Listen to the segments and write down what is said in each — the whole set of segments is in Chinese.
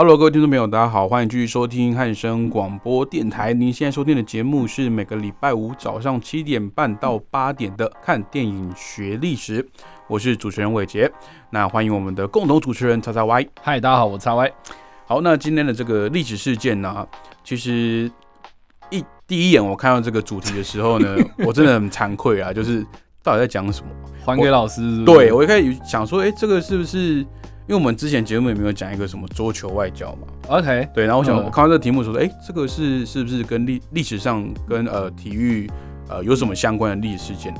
Hello，各位听众朋友，大家好，欢迎继续收听汉声广播电台。您现在收听的节目是每个礼拜五早上七点半到八点的《看电影学历史》，我是主持人伟杰。那欢迎我们的共同主持人叉叉 Y。嗨，大家好，我叉 Y。好，那今天的这个历史事件呢，其实一第一眼我看到这个主题的时候呢，我真的很惭愧啊，就是到底在讲什么？还给老师。对我一开始想说，哎，这个是不是？因为我们之前节目有没有讲一个什么桌球外交嘛？OK，对，然后我想我看到这个题目说，哎，这个是是不是跟历历史上跟呃体育呃有什么相关的历史事件？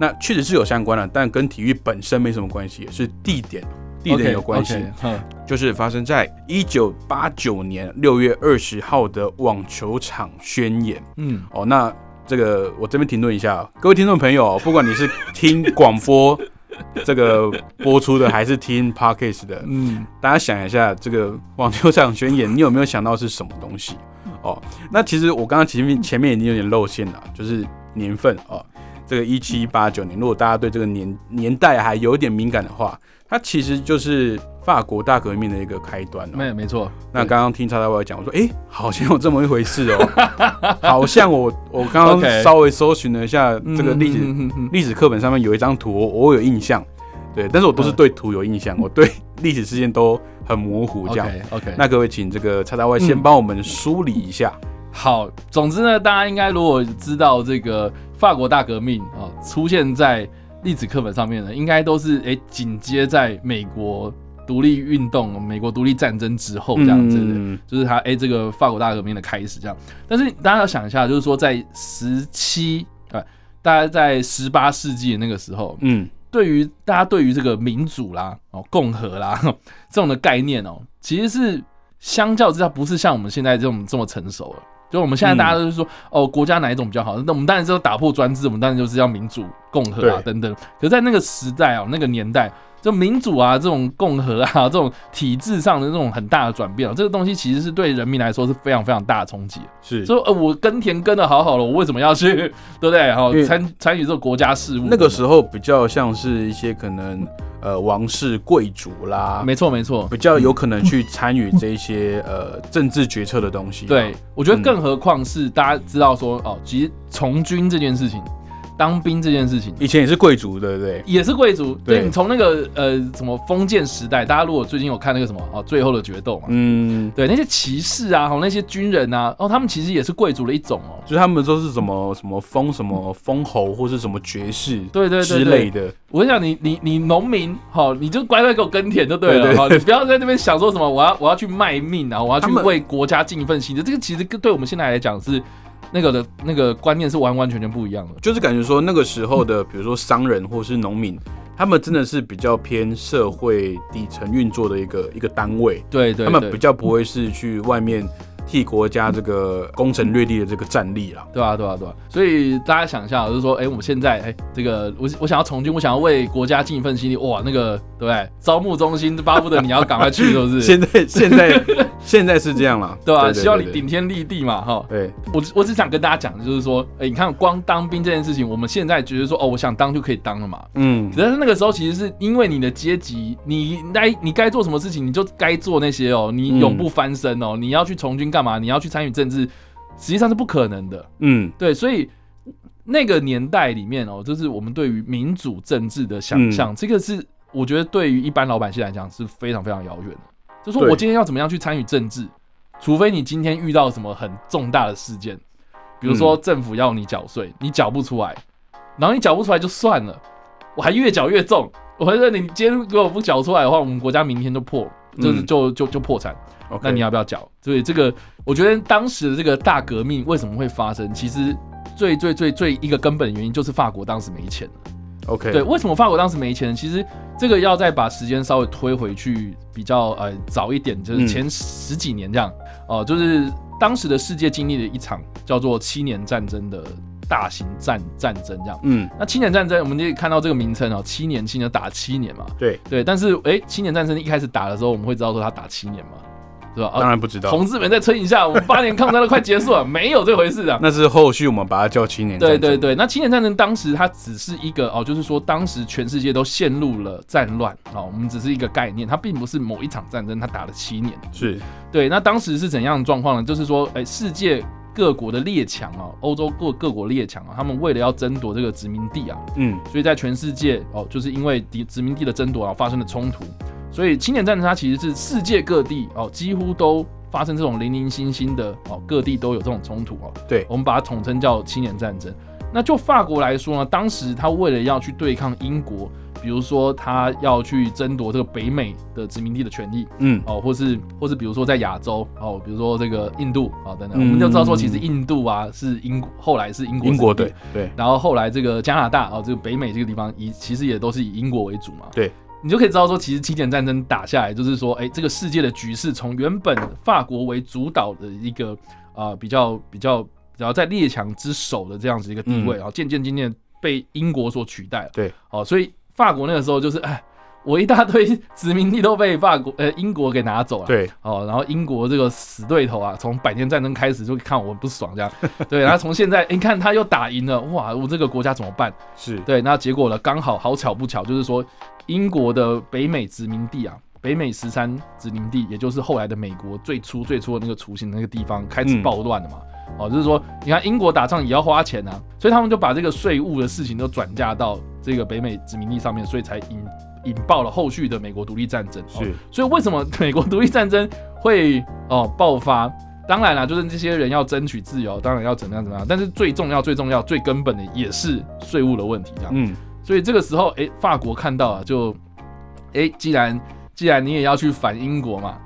那确实是有相关的，但跟体育本身没什么关系，是地点地点有关系。就是发生在一九八九年六月二十号的网球场宣言。嗯，哦，那这个我这边停顿一下，各位听众朋友，不管你是听广播。这个播出的还是听 podcast 的，嗯，大家想一下，这个网球场宣言，你有没有想到是什么东西？哦，那其实我刚刚前面前面已经有点露馅了，就是年份哦，这个一七八九年，如果大家对这个年年代还有点敏感的话，它其实就是。法国大革命的一个开端，没没错。那刚刚听叉叉 Y 讲，我说，哎，好像有这么一回事哦，好像我我刚刚稍微搜寻了一下这个历史历史课本上面有一张图，我有印象，对，但是我都是对图有印象，我对历史事件都很模糊，这样。OK，那各位请这个叉叉 Y 先帮我们梳理一下。好，总之呢，大家应该如果知道这个法国大革命啊，出现在历史课本上面的，应该都是哎紧接在美国。独立运动，美国独立战争之后这样子，就是他哎，这个法国大革命的开始这样。但是大家要想一下，就是说在十七呃，大家在十八世纪的那个时候，嗯，对于大家对于这个民主啦、哦共和啦 这种的概念哦，其实是相较之下不是像我们现在这种这么成熟了。就我们现在大家都是说哦，国家哪一种比较好？那我们当然是要打破专制，我们当然就是要民主共和啊等等。可是在那个时代哦，那个年代。就民主啊，这种共和啊，这种体制上的这种很大的转变啊，这个东西其实是对人民来说是非常非常大的冲击。是，说呃，我耕田耕的好好了，我为什么要去，对不对？好参参与这个国家事务。那个时候比较像是一些可能呃王室贵族啦，没错没错，比较有可能去参与这些呃政治决策的东西。对，我觉得更何况是大家知道说哦，其实从军这件事情。当兵这件事情，以前也是贵族，对不对？也是贵族。对你从那个呃什么封建时代，大家如果最近有看那个什么哦最后的决斗嘛，嗯，对那些骑士啊，和那些军人啊，哦他们其实也是贵族的一种哦，就是他们都是什么什么封什么封侯或是什么爵士，对对之类的。我跟你讲，你你你农民好，你就乖乖给我耕田就对了，好，你不要在那边想说什么我要我要去卖命啊，我要去为国家尽一份心的，这个其实跟对我们现在来讲是。那个的那个观念是完完全全不一样的，就是感觉说那个时候的，比如说商人或是农民，他们真的是比较偏社会底层运作的一个一个单位，对对，他们比较不会是去外面。替国家这个攻城略地的这个战力了，对啊，对啊，对啊。所以大家想一下，就是说，哎，我们现在，哎，这个我我想要从军，我想要为国家尽一份心力，哇，那个对不对？招募中心巴不得你要赶快去，是 不是？现在现在 现在是这样了，对吧？希望你顶天立地嘛，哈。对，我我只想跟大家讲，就是说，哎，你看光当兵这件事情，我们现在觉得说，哦，我想当就可以当了嘛，嗯。可是那个时候其实是因为你的阶级，你该你该做什么事情，你就该做那些哦，你永不翻身哦，你要去从军干？嘛？你要去参与政治，实际上是不可能的。嗯，对，所以那个年代里面哦，就是我们对于民主政治的想象，这个是我觉得对于一般老百姓来讲是非常非常遥远的。就说我今天要怎么样去参与政治，除非你今天遇到什么很重大的事件，比如说政府要你缴税，你缴不出来，然后你缴不出来就算了，我还越缴越重。我觉得你今天如果不缴出来的话，我们国家明天就破，就是就就就破产。那你要不要缴？所以这个，我觉得当时的这个大革命为什么会发生？其实最最最最一个根本原因就是法国当时没钱了。OK，对，为什么法国当时没钱？其实这个要再把时间稍微推回去比较呃早一点，就是嗯前十几年这样哦、就是当时的世界经历了一场叫做七年战争的大型战战争这样。嗯，那七年战争，我们就可以看到这个名称哦，七年，七年打七年嘛，对，对。但是哎，七年战争一开始打的时候，我们会知道说他打七年嘛，是吧？啊，当然不知道，同志们再撑一下，我们八年抗战都快结束了，没有这回事啊。那是后续我们把它叫七年战争。对对对，那七年战争当时它只是一个哦，就是说当时全世界都陷入了战乱哦，我们只是一个概念，它并不是某一场战争，它打了七年。是，对，那当时是怎样的状况呢？就是说，哎，世界各国的列强啊，欧洲各各国列强啊，他们为了要争夺这个殖民地啊，嗯，所以在全世界哦，就是因为敌殖民地的争夺啊发生了冲突，所以青年战争它其实是世界各地哦几乎都发生这种零零星星的哦，各地都有这种冲突哦。对我们把它统称叫青年战争。那就法国来说呢，当时他为了要去对抗英国，比如说他要去争夺这个北美的殖民地的权益嗯，哦，或是或是比如说在亚洲哦，比如说这个印度啊、等等，嗯。我们就知道说其实印度啊是英后来是英国英国对对。然后后来这个加拿大哦，这个北美这个地方以其实也都是以英国为主嘛。对，你就可以知道说，其实七年战争打下来，就是说，哎，这个世界的局势从原本法国为主导的一个啊、呃比较比较比较在列强之首的这样子一个地位，嗯。然后渐渐渐渐被英国所取代了。对，哦，所以法国那个时候就是，哎，我一大堆殖民地都被法国呃英国给拿走了。对，哦，然后英国这个死对头啊，从百年战争开始就看我不爽这样，对，然后从现在，诶你看他又打赢了，哇，我这个国家怎么办？是，对，那结果呢，刚好好巧不巧，就是说英国的北美殖民地啊，北美十三殖民地，也就是后来的美国最初最初的那个雏形的那个地方开始嗯暴乱了嘛。哦，就是说，你看英国打仗也要花钱啊，所以他们就把这个税务的事情都转嫁到这个北美殖民地上面，所以才引引爆了后续的美国独立战争。哦是，所以为什么美国独立战争会哦爆发？当然啦，就是这些人要争取自由，当然要怎么样怎么样，但是最重要、最重要、最根本的也是税务的问题，这样。嗯，所以这个时候，哎、法国看到啊，就，哎、既然既然你也要去反英国嘛，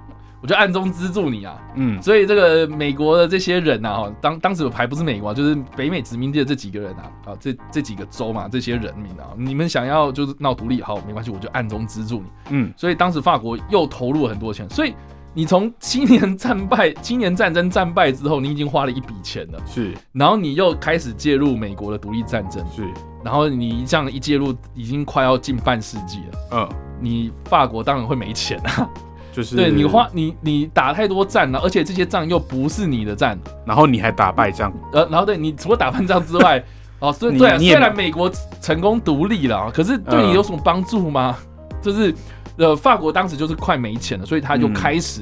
我就暗中资助你啊。嗯，所以这个美国的这些人呐、啊，哈，当当时还不是美国啊，就是北美殖民地的这几个人啊，啊，这这几个州嘛，这些人民啊，你们想要就是闹独立，好，没关系，我就暗中资助你。嗯，所以当时法国又投入了很多钱，所以你从七年战败、七年战争战败之后，你已经花了一笔钱了，是。然后你又开始介入美国的独立战争，是，然后你这样一介入，已经快要近半世纪了，嗯，你法国当然会没钱啊，就是对你花你你打太多战了，而且这些仗又不是你的战，然后你还打败仗，呃，然后对你除了打败仗之外，哦，所以你对啊，虽然美国成功独立了，可是对你嗯有什么帮助吗？就是呃，法国当时就是快没钱了，所以他就嗯开始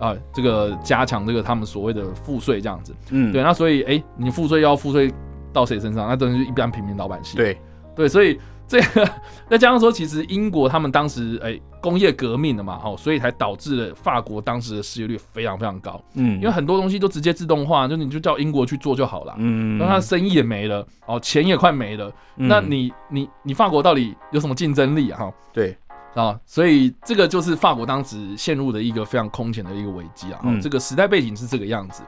啊、这个加强这个他们所谓的赋税这样子。嗯，对，那所以哎、你赋税要赋税到谁身上？那等于是一般平民老百姓。对，对，所以这个 再加上说，其实英国他们当时哎、工业革命了嘛，哦，所以才导致了法国当时的失业率非常非常高，嗯，因为很多东西都直接自动化，就你就叫英国去做就好了。嗯，那他生意也没了，哦，钱也快没了，嗯那你你你法国到底有什么竞争力啊？哈对，啊，所以这个就是法国当时陷入的一个非常空前的一个危机啊。哦嗯这个时代背景是这个样子。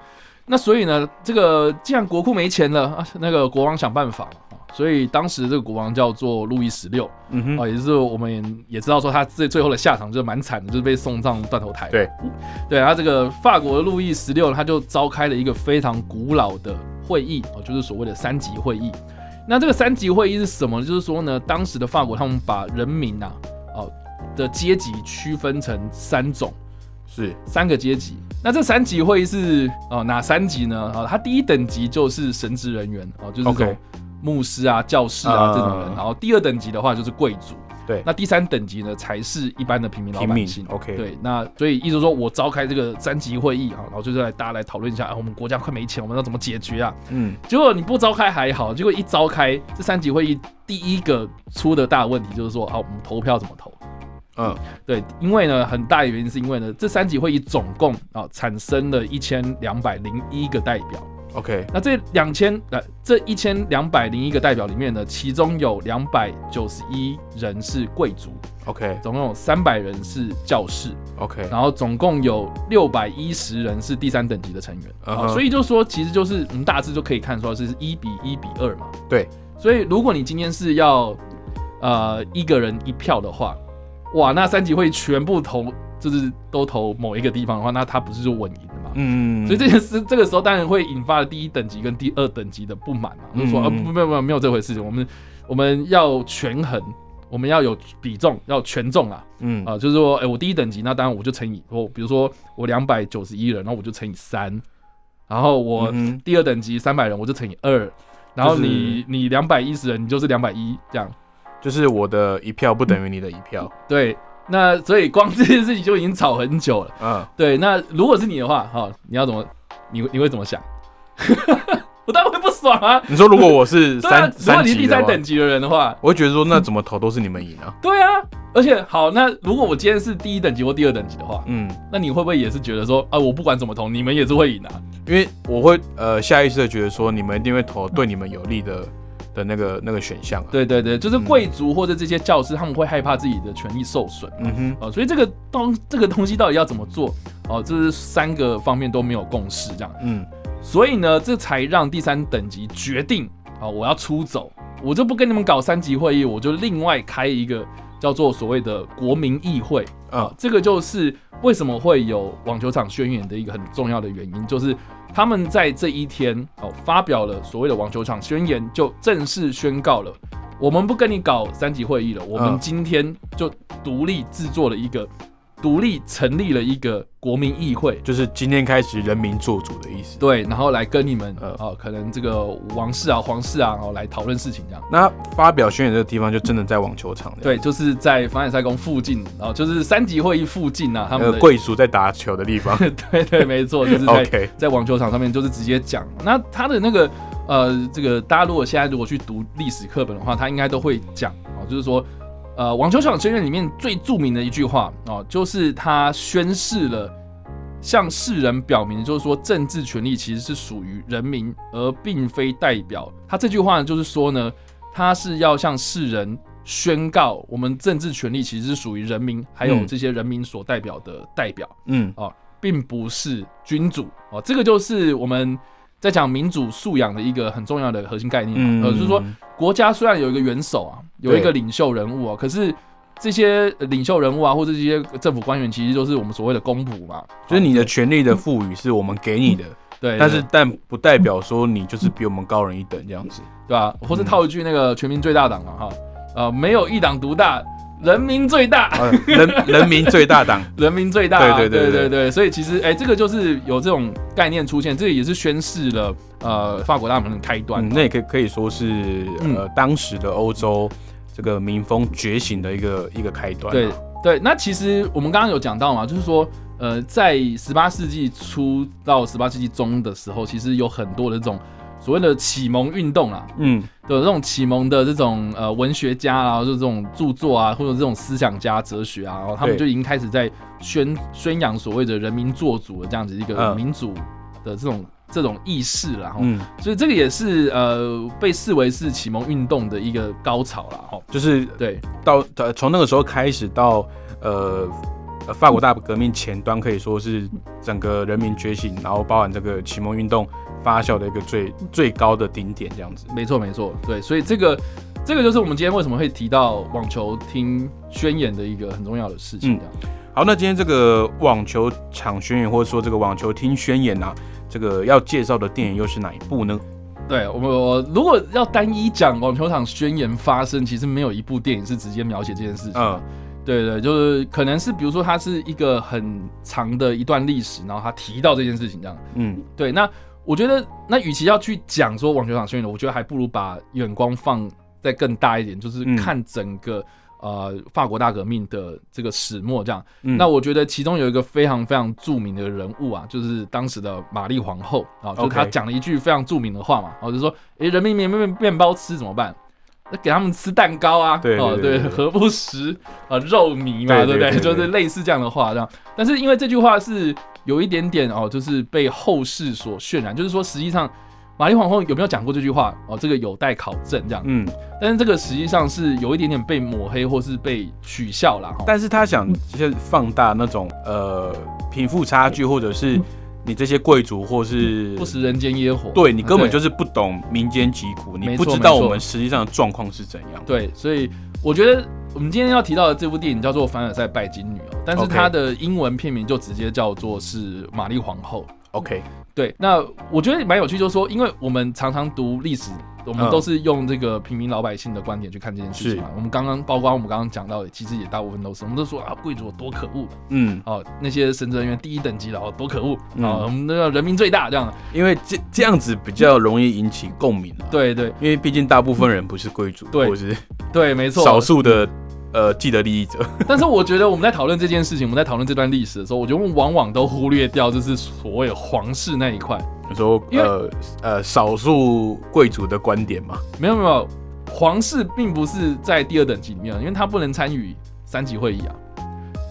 那所以呢，这个既然国库没钱了啊，那个国王想办法嘛。啊所以当时这个国王叫做路易十六嗯哼，啊，也就是我们也也知道说他最最后的下场就是蛮惨的，就是被送上断头台。对，对，他这个法国的路易十六，他就召开了一个非常古老的会议哦，就是所谓的三级会议。那这个三级会议是什么？就是说呢，当时的法国他们把人民呐、哦的阶级区分成三种，是，三个阶级。那这三级会议是哦哪三级呢？啊、它第一等级就是神职人员哦，就是这种牧师啊、教士啊啊这种人。然后第二等级的话就是贵族。对那第三等级呢才是一般的平民老百姓。，OK，，对，那所以意思说我召开这个三级会议啊，然后就是来大家来讨论一下，啊，我们国家快没钱，我们要怎么解决啊？嗯，结果你不召开还好，结果一召开这三级会议，第一个出的大问题就是说，啊，我们投票怎么投？嗯，对，因为呢，很大的原因是因为呢，这三级会议总共啊产生了一千两百零一个代表，OK，那这两千呃这一千两百零一个代表里面呢，其中有两百九十一人是贵族，OK，总共有三百人是教士，OK，然后总共有六百一十人是第三等级的成员。啊、所以就说其实就是我们大致就可以看出来是一比一比二嘛。对，所以如果你今天是要呃一个人一票的话，哇，那三级会全部投就是都投某一个地方的话，那他不是就稳赢？嗯，所以这件事这个时候当然会引发了第一等级跟第二等级的不满嘛，就说嗯啊不没有没有没有这回事，我们我们要权衡，我们要有比重，要权重啊嗯。啊，就是说，哎、我第一等级，那当然我就乘以我，比如说我两百九十一人，然后我就乘以三，然后我第二等级三百人，我就乘以二，然后就是你你两百一十人，你就是两百一这样。就是我的一票不等于你的一票，对，那所以光这件事情就已经吵很久了。嗯，对，那如果是你的话，哈，你要怎么，你你会怎么想？我当然会不爽啊！你说如果我是 三啊三，如果三你是第三等级的人的话，我会觉得说那怎么投都是你们赢啊，对啊，而且好，那如果我今天是第一等级或第二等级的话，嗯，那你会不会也是觉得说啊，我不管怎么投，你们也是会赢啊？因为我会呃下意识的觉得说你们一定会投对你们有利的的那个那个选项啊，对对对，就是贵族或者这些教师，他们会害怕自己的权益受损。嗯哼，哦，所以这个东这个东西到底要怎么做？哦，这是三个方面都没有共识，这样。嗯。所以呢，这才让第三等级决定啊、我要出走，我就不跟你们搞三级会议，我就另外开一个叫做所谓的国民议会。啊、啊这个就是为什么会有网球场宣言的一个很重要的原因，就是他们在这一天哦发表了所谓的网球场宣言，就正式宣告了，我们不跟你搞三级会议了，我们嗯今天就独立制作了一个。独立成立了一个国民议会，就是今天开始人民做主的意思。对，然后来跟你们呃哦，可能这个王室啊、皇室啊，然后来讨论事情这样。那发表宣言这个地方就真的在网球场，对，，就是在凡尔赛宫附近，然后就是三级会议附近啊，他们的贵族在打球的地方。对对，没错，就是在 OK，在网球场上面就是直接讲。那他的那个呃，这个大家如果现在如果去读历史课本的话，他应该都会讲哦，就是说呃，网球场宣言里面最著名的一句话哦，就是他宣誓了。向世人表明，就是说政治权利其实是属于人民，而并非代表。他这句话呢，就是说呢，他是要向世人宣告，我们政治权利其实是属于人民，还有嗯这些人民所代表的代表。嗯哦并不是君主哦，这个就是我们在讲民主素养的一个很重要的核心概念嘛。嗯，呃，就是说国家虽然有一个元首啊，有一个对领袖人物啊，可是这些领袖人物啊，或者这些政府官员，其实就是我们所谓的公仆嘛。就是你的哦权利的赋予是我们给你的，对，但是但不代表说你就是比我们高人一等这样子。对吧？或是嗯套一句那个全民最大党嘛，哈，呃，没有一党独大，人民最大。呃，人人民最大党，人民最大、啊，对对对对所以其实哎、这个就是有这种概念出现，这也是宣示了呃法国大革命的开端。嗯，那也可以可以说是嗯呃当时的欧洲这个民风觉醒的一个一个开端啊。对对，那其实我们刚刚有讲到嘛，就是说，呃，在十八世纪初到十八世纪中的时候，其实有很多的这种所谓的启蒙运动啊，嗯。的这种启蒙的这种呃文学家啊，或者这种著作啊，或者这种思想家、哲学啊，然后他们就已经开始在宣宣扬所谓的人民做主的这样子一个嗯。民主的这种这种意识啦，然后、嗯，所以这个也是呃被视为是启蒙运动的一个高潮啦，哈，就是对到呃从那个时候开始到呃。呃，法国大革命前端可以说是整个人民觉醒，然后包含这个启蒙运动发酵的一个最最高的顶点，这样子。没错，没错，对，所以这个这个就是我们今天为什么会提到网球厅宣言的一个很重要的事情，嗯这样。好，那今天这个网球场宣言，或者说这个网球厅宣言啊，这个要介绍的电影又是哪一部呢？对我们，我如果要单一讲网球场宣言发生，其实没有一部电影是直接描写这件事情。嗯对对，就是可能是比如说它是一个很长的一段历史，然后他提到这件事情这样。嗯对，那我觉得，那与其要去讲说网球场宣言，我觉得还不如把眼光放再更大一点，就是嗯看整个、呃法国大革命的这个始末这样。嗯那我觉得其中有一个非常非常著名的人物啊，就是当时的玛丽皇后啊，就是她讲了一句非常著名的话嘛，然后就说：“诶，人民没面面包吃怎么办？那给他们吃蛋糕啊，对对哦对对何不食啊肉糜嘛，对不对就是类似这样的话这样。但是因为这句话是有一点点哦，就是被后世所渲染，就是说实际上玛丽皇后有没有讲过这句话哦，这个有待考证这样。嗯，但是这个实际上是有一点点被抹黑或是被取笑啦。哈。但是他想就是放大那种呃贫富差距，或者是你这些贵族或是不食人间烟火。对你根本就是是不懂民间疾苦，你不知道我们实际上的状况是怎样。对，所以我觉得我们今天要提到的这部电影叫做《凡尔赛拜金女》哦，但是它的英文片名就直接叫做是玛丽皇后。OK，对，那我觉得蛮有趣，就是说，因为我们常常读历史，我们嗯都是用这个平民老百姓的观点去看这件事情嘛。我们刚刚，包括我们刚刚讲到的，其实也大部分都是，我们都说啊，贵族有多可恶嗯，哦，那些神职人员第一等级的哦多可恶嗯哦，我们那个人民最大这样。因为这这样子比较容易引起共鸣啊。，对对因为毕竟大部分人不是贵族，对或是对，没错。少数的呃既得利益者。但是我觉得我们在讨论这件事情，我们在讨论这段历史的时候，我觉得我们往往都忽略掉就是所谓皇室那一块。你说因为呃呃少数贵族的观点嘛？没有没有，皇室并不是在第二等级里面，因为他不能参与三级会议啊，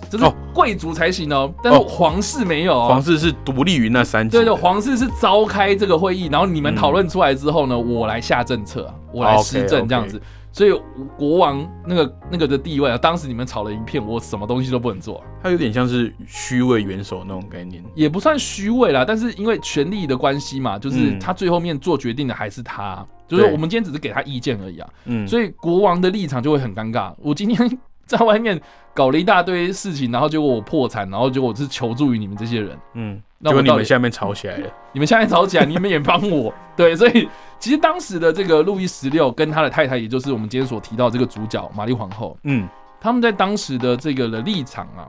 就是哦贵族才行哦。但是哦皇室没有、哦，皇室是独立于那三级。对对，皇室是召开这个会议，然后你们嗯讨论出来之后呢，我来下政策啊，我来施政这样子。所以国王那个那个的地位啊，当时你们吵了一片，我什么东西都不能做啊、它有点像是虚位元首那种概念。也不算虚位啦，但是因为权力的关系嘛，就是嗯他最后面做决定的还是他，就是我们今天只是给他意见而已啊。嗯，所以国王的立场就会很尴尬。我今天在外面搞了一大堆事情，然后结果我破产，然后结果我是求助于你们这些人，嗯，结果你们下面吵起来了。你们下面吵起来，你们也帮我，对，所以其实当时的这个路易十六跟他的太太，也就是我们今天所提到这个主角玛丽皇后，嗯他们在当时的这个的立场啊，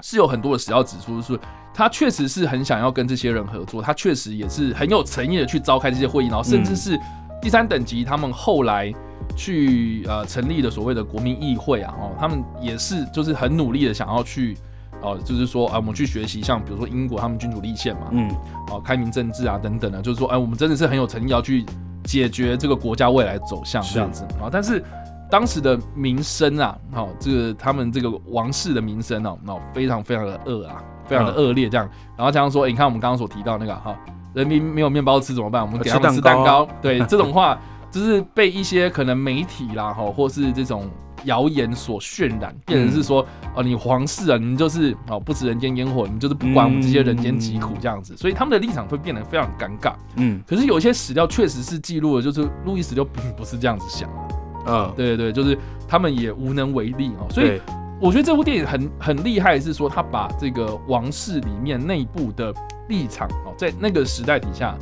是有很多的史料指出，是他确实是很想要跟这些人合作，他确实也是很有诚意的去召开这些会议，然后甚至是第三等级，他们后来去呃成立的所谓的国民议会啊，哦，他们也是就是很努力的想要去。哦，就是说啊，我们去学习，像比如说英国他们君主立宪嘛，嗯哦，开明政治啊等等的，就是说，哎，我们真的是很有诚意要去解决这个国家未来走向是这样子啊。但是当时的民生啊，哦，这个他们这个王室的民生哦，哦，非常非常的恶啊，非常的恶劣这样。然后加上说，哎你看我们刚刚所提到那个哈，人民没有面包吃怎么办？我们给他们吃吃蛋糕蛋糕。对，这种话 就是被一些可能媒体啦，哈，或是这种。谣言所渲染，变成是说，哦，你皇室啊，你就是哦不食人间烟火，你就是不管我们这些人间疾苦这样子，所以他们的立场会变得非常尴尬。嗯。可是有一些史料确实是记录了，就是路易十六并不是这样子想的，嗯，对对对，就是他们也无能为力哦。所以我觉得这部电影很很厉害，是说他把这个王室里面内部的立场哦，在那个时代底下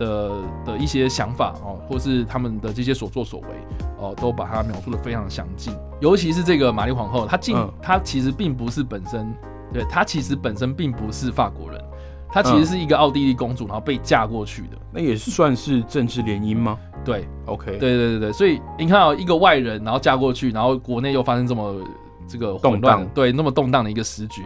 的的一些想法哦，或是他们的这些所作所为哦，都把它描述的非常详尽。尤其是这个玛丽皇后，她进嗯她其实并不是本身，对她其实本身并不是法国人，她其嗯实是一个奥地利公主，然后被嫁过去的。那也算是政治联姻吗 对？OK，对对对对，所以你看哦，一个外人，然后嫁过去，然后国内又发生这么这个混动荡对，那么动荡的一个时局，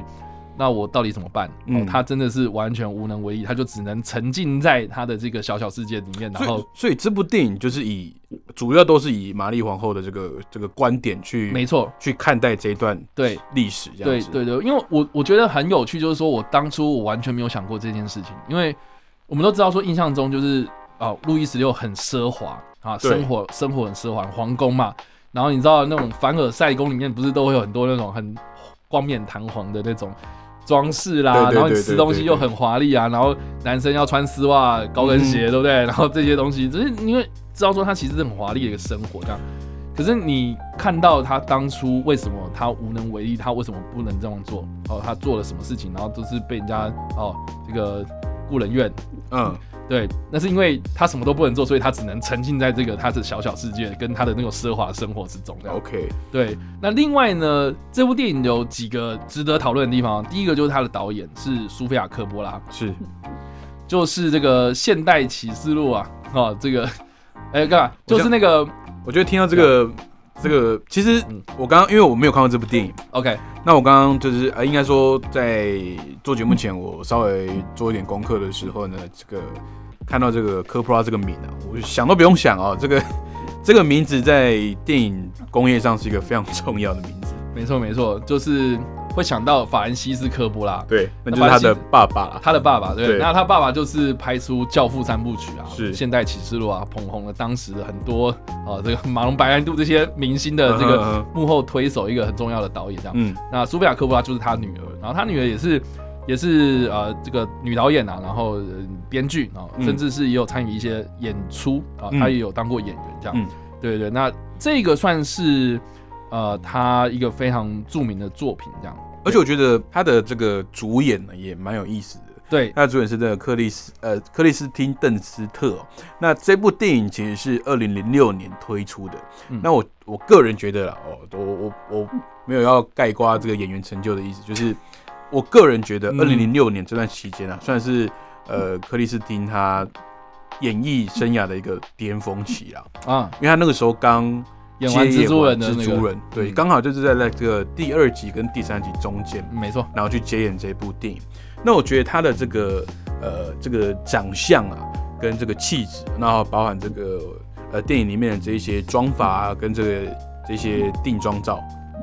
那我到底怎么办？哦嗯，他真的是完全无能为力，他就只能沉浸在他的这个小小世界里面，然后所以所以这部电影就是以主要都是以玛丽皇后的这个这个观点去没错，去看待这一段对历史，这样子。对对对，因为我我觉得很有趣，就是说我当初我完全没有想过这件事情，因为我们都知道说印象中就是啊，路易十六很奢华啊，生活生活很奢华，皇宫嘛，然后你知道那种凡尔赛宫里面不是都会有很多那种很光冕堂皇的那种。装饰啦，然后你吃东西又很华丽啊，然后男生要穿丝袜、高跟鞋，嗯对不对？然后这些东西，就是因为知道说他其实是很华丽的一个生活这样。可是你看到他当初为什么他无能为力，他为什么不能这样做？哦，他做了什么事情，然后都是被人家哦这个故人怨，嗯，对，那是因为他什么都不能做，所以他只能沉浸在这个他的小小世界跟他的那种奢华生活之中。OK，对，那另外呢，这部电影有几个值得讨论的地方。第一个就是他的导演是苏菲亚科波拉，是就是这个《现代启示录》啊，哦，这个，哎，干嘛？就是那个我觉得听到这个这个，其实嗯。我刚刚因为我没有看过这部电影，OK，那我刚刚就是呃，应该说在做节目前，我稍微做一点功课的时候呢，这个看到这个科普拉这个名啊，我想都不用想啊，这个这个名字在电影工业上是一个非常重要的名字。没错没错，就是会想到法兰西斯科波拉，对，那就是他的爸爸。他的爸爸对，对。那他爸爸就是拍出《教父》三部曲啊，是。现代启示录》啊，捧红了当时的很多啊，这个马龙白兰度这些明星的这个幕后推手，一个很重要的导演这样。嗯。那苏菲亚科波拉就是他女儿，然后他女儿也是也是呃这个女导演啊，然后呃编剧啊，嗯。甚至是也有参与一些演出啊，嗯。她也有当过演员这样。对对，那这个算是呃他一个非常著名的作品这样。而且我觉得他的这个主演呢也蛮有意思的。对，他的主演是这个克里斯呃克里斯汀邓斯特、哦。那这部电影其实是二零零六年推出的。嗯那我我个人觉得啦，哦，我我我没有要盖刮这个演员成就的意思，就是我个人觉得嗯二零零六年这段期间啊，算是呃克里斯汀他演艺生涯的一个巅峰期啦，啊，因为他那个时候刚接演完蜘蛛人的蜘那个，蛛人，对，嗯刚好就是在那个第二集跟第三集中间。没错，然后去接演这部电影。那我觉得他的这个呃这个长相啊，跟这个气质，然后包含这个呃电影里面的这一些妆法啊，跟这个这些定妆照，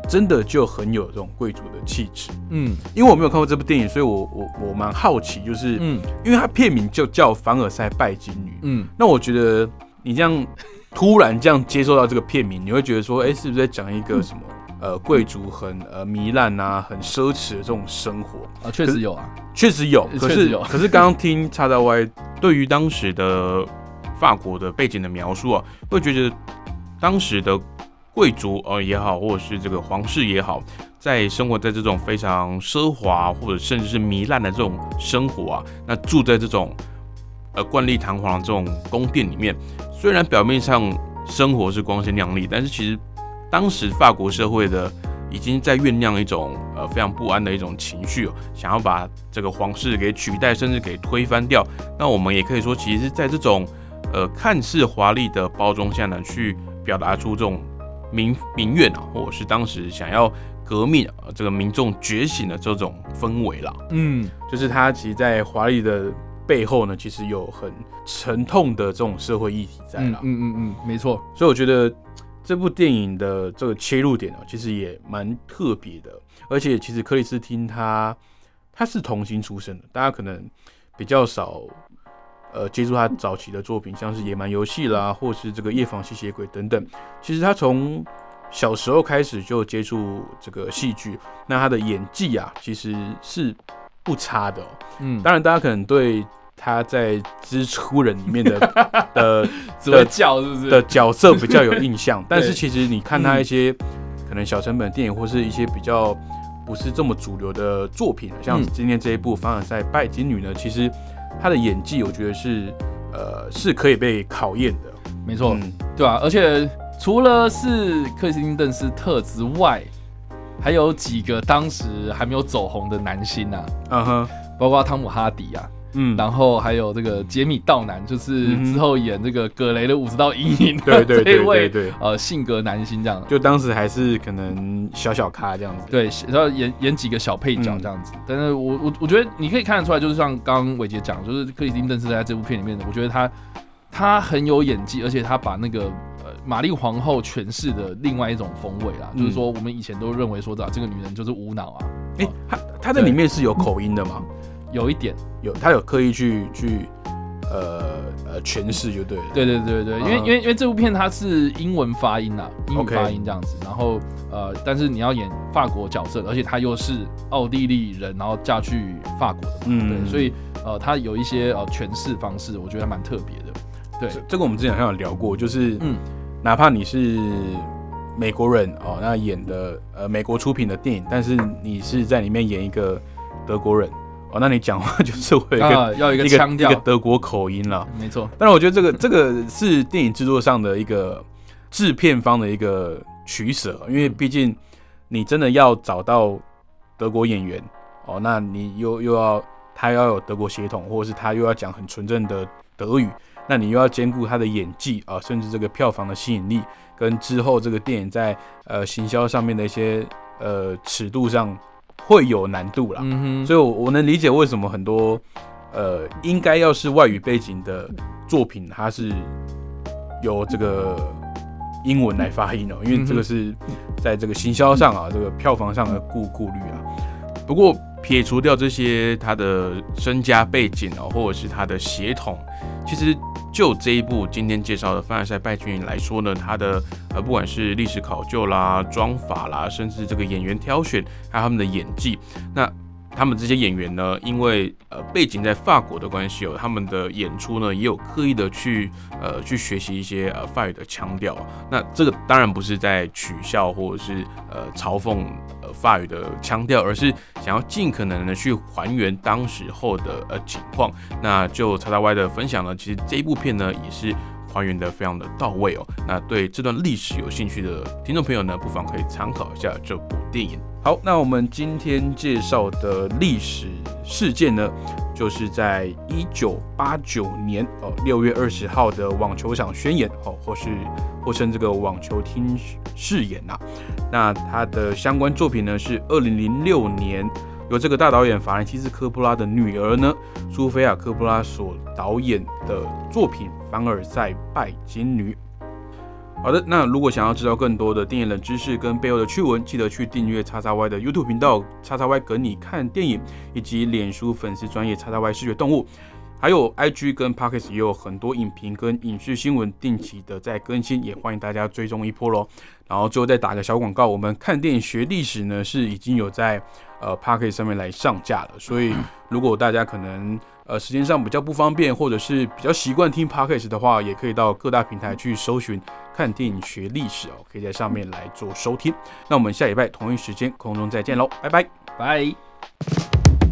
真的就很有这种贵族的气质。嗯因为我没有看过这部电影，所以我我我蛮好奇，就是、嗯因为它片名就叫《凡尔赛拜金女》，嗯，那我觉得你这样突然这样接受到这个片名，你会觉得说，哎、是不是在讲一个什么？呃，贵族很呃糜烂啊，很奢侈的这种生活，啊，确实有啊，确实有，可是有可是刚刚听叉叉 Y 对于当时的法国的背景的描述啊，会觉得当时的贵族呃也好，或者是这个皇室也好，在生活在这种非常奢华或者甚至是糜烂的这种生活啊，那住在这种呃冠丽堂皇的这种宫殿里面，虽然表面上生活是光鲜亮丽，但是其实当时法国社会的已经在酝酿一种呃非常不安的一种情绪、想要把这个皇室给取代，甚至给推翻掉。那我们也可以说，其实在这种呃看似华丽的包装下呢，去表达出这种民民怨啊，或者是当时想要革命啊，这个民众觉醒的这种氛围啦。嗯就是它其实，在华丽的背后呢，其实有很沉痛的这种社会议题在嗯啦。嗯嗯嗯，没错，所以我觉得这部电影的这个切入点呢、其实也蛮特别的。而且其实克里斯汀他他是童星出身的，大家可能比较少呃接触他早期的作品，像是《野蛮游戏》啦，或是这个《夜访吸血鬼》等等。其实他从小时候开始就接触这个戏剧，那他的演技啊，其实是不差的、哦。嗯，当然，大家可能对他在《蜘蛛人》里面的 的只会叫是不是？的角色比较有印象，但是其实你看他一些可能小成本电影，或是一些比较不是这么主流的作品，像嗯今天这一部《凡尔赛拜金女》呢，其实她的演技我觉得是呃是可以被考验的。没错，嗯对啊，而且除了是克里斯汀邓斯特之外，还有几个当时还没有走红的男星啊，嗯哼，包括汤姆哈迪啊，嗯，然后还有这个杰米道南，就是之后演这个葛雷的五十道阴影 的对对这对对位对，呃性格男星这样。就当时还是可能小小咖这样子。对，然后演演几个小配角嗯。这样子，但是我我我觉得你可以看得出来，就是像刚刚伟杰讲，就是克里斯汀邓斯在这部片里面的，我觉得他他很有演技，而且他把那个呃玛丽皇后诠释的另外一种风味啦，嗯。就是说我们以前都认为说的、这个女人就是无脑啊，哎、她她在里面是有口音的吗？有一点，有，她有刻意去去呃呃诠释就对了。对对对对，因为嗯。因为因为这部片它是英文发音啦，英语 OK 发音这样子，然后呃，但是你要演法国角色，而且她又是奥地利人，然后嫁去法国的嘛，嗯。对，所以呃，她有一些呃诠释方式，我觉得还蛮特别的。对。这这个我们之前好像有聊过，就是嗯哪怕你是美国人哦，那演的呃美国出品的电影，但是你是在里面演一个德国人哦，那你讲话就是会有一个、啊，要一个腔调一个，德国口音了。没错，但是我觉得这个这个是电影制作上的一个制片方的一个取舍，因为毕竟你真的要找到德国演员哦，那你又又要他要有德国血统，或者是他又要讲很纯正的德语，那你又要兼顾他的演技啊，甚至这个票房的吸引力，跟之后这个电影在呃行销上面的一些呃尺度上会有难度啦。嗯哼，所以我，我能理解为什么很多呃应该要是外语背景的作品，它是由这个英文来发音哦、因为这个是在这个行销上啊，这个票房上的顾顾虑啊。不过撇除掉这些他的身家背景哦，或者是他的血统，其实就这一部今天介绍的《凡尔赛拜金女》来说呢，他的呃不管是历史考究啦、妆法啦，甚至这个演员挑选，还有他们的演技，那他们这些演员呢，因为呃背景在法国的关系哦，他们的演出呢也有刻意的去呃去学习一些呃法语的腔调。那这个当然不是在取笑或者是呃嘲讽法语的腔调，而是想要尽可能的去还原当时候的呃情况。那就叉叉 Y 的分享呢，其实这一部片呢也是。还原的非常的到位哦。那对这段历史有兴趣的听众朋友呢，不妨可以参考一下这部电影。好，那我们今天介绍的历史事件呢，就是在一九八九年哦六月二十号的网球场宣言哦，或是或称这个网球厅誓言呐。那它的相关作品呢，是二零零六年。由这个大导演法兰西斯科波拉的女儿呢，苏菲亚科波拉所导演的作品《凡尔赛拜金女》。好的，那如果想要知道更多的电影冷知识跟背后的趣闻，记得去订阅叉叉 Y 的 YouTube 频道叉叉 Y 跟你看电影，以及脸书粉丝专业叉叉 Y 视觉动物。还有 IG 跟 Pockets 也有很多影评跟影视新闻定期的在更新，也欢迎大家追踪一波喽。然后最后再打个小广告，我们看电影学历史呢是已经有在呃 Pockets 上面来上架了，所以如果大家可能呃时间上比较不方便，或者是比较习惯听 Pockets 的话，也可以到各大平台去搜寻看电影学历史哦，可以在上面来做收听。那我们下礼拜同一时间空中再见喽，拜拜拜。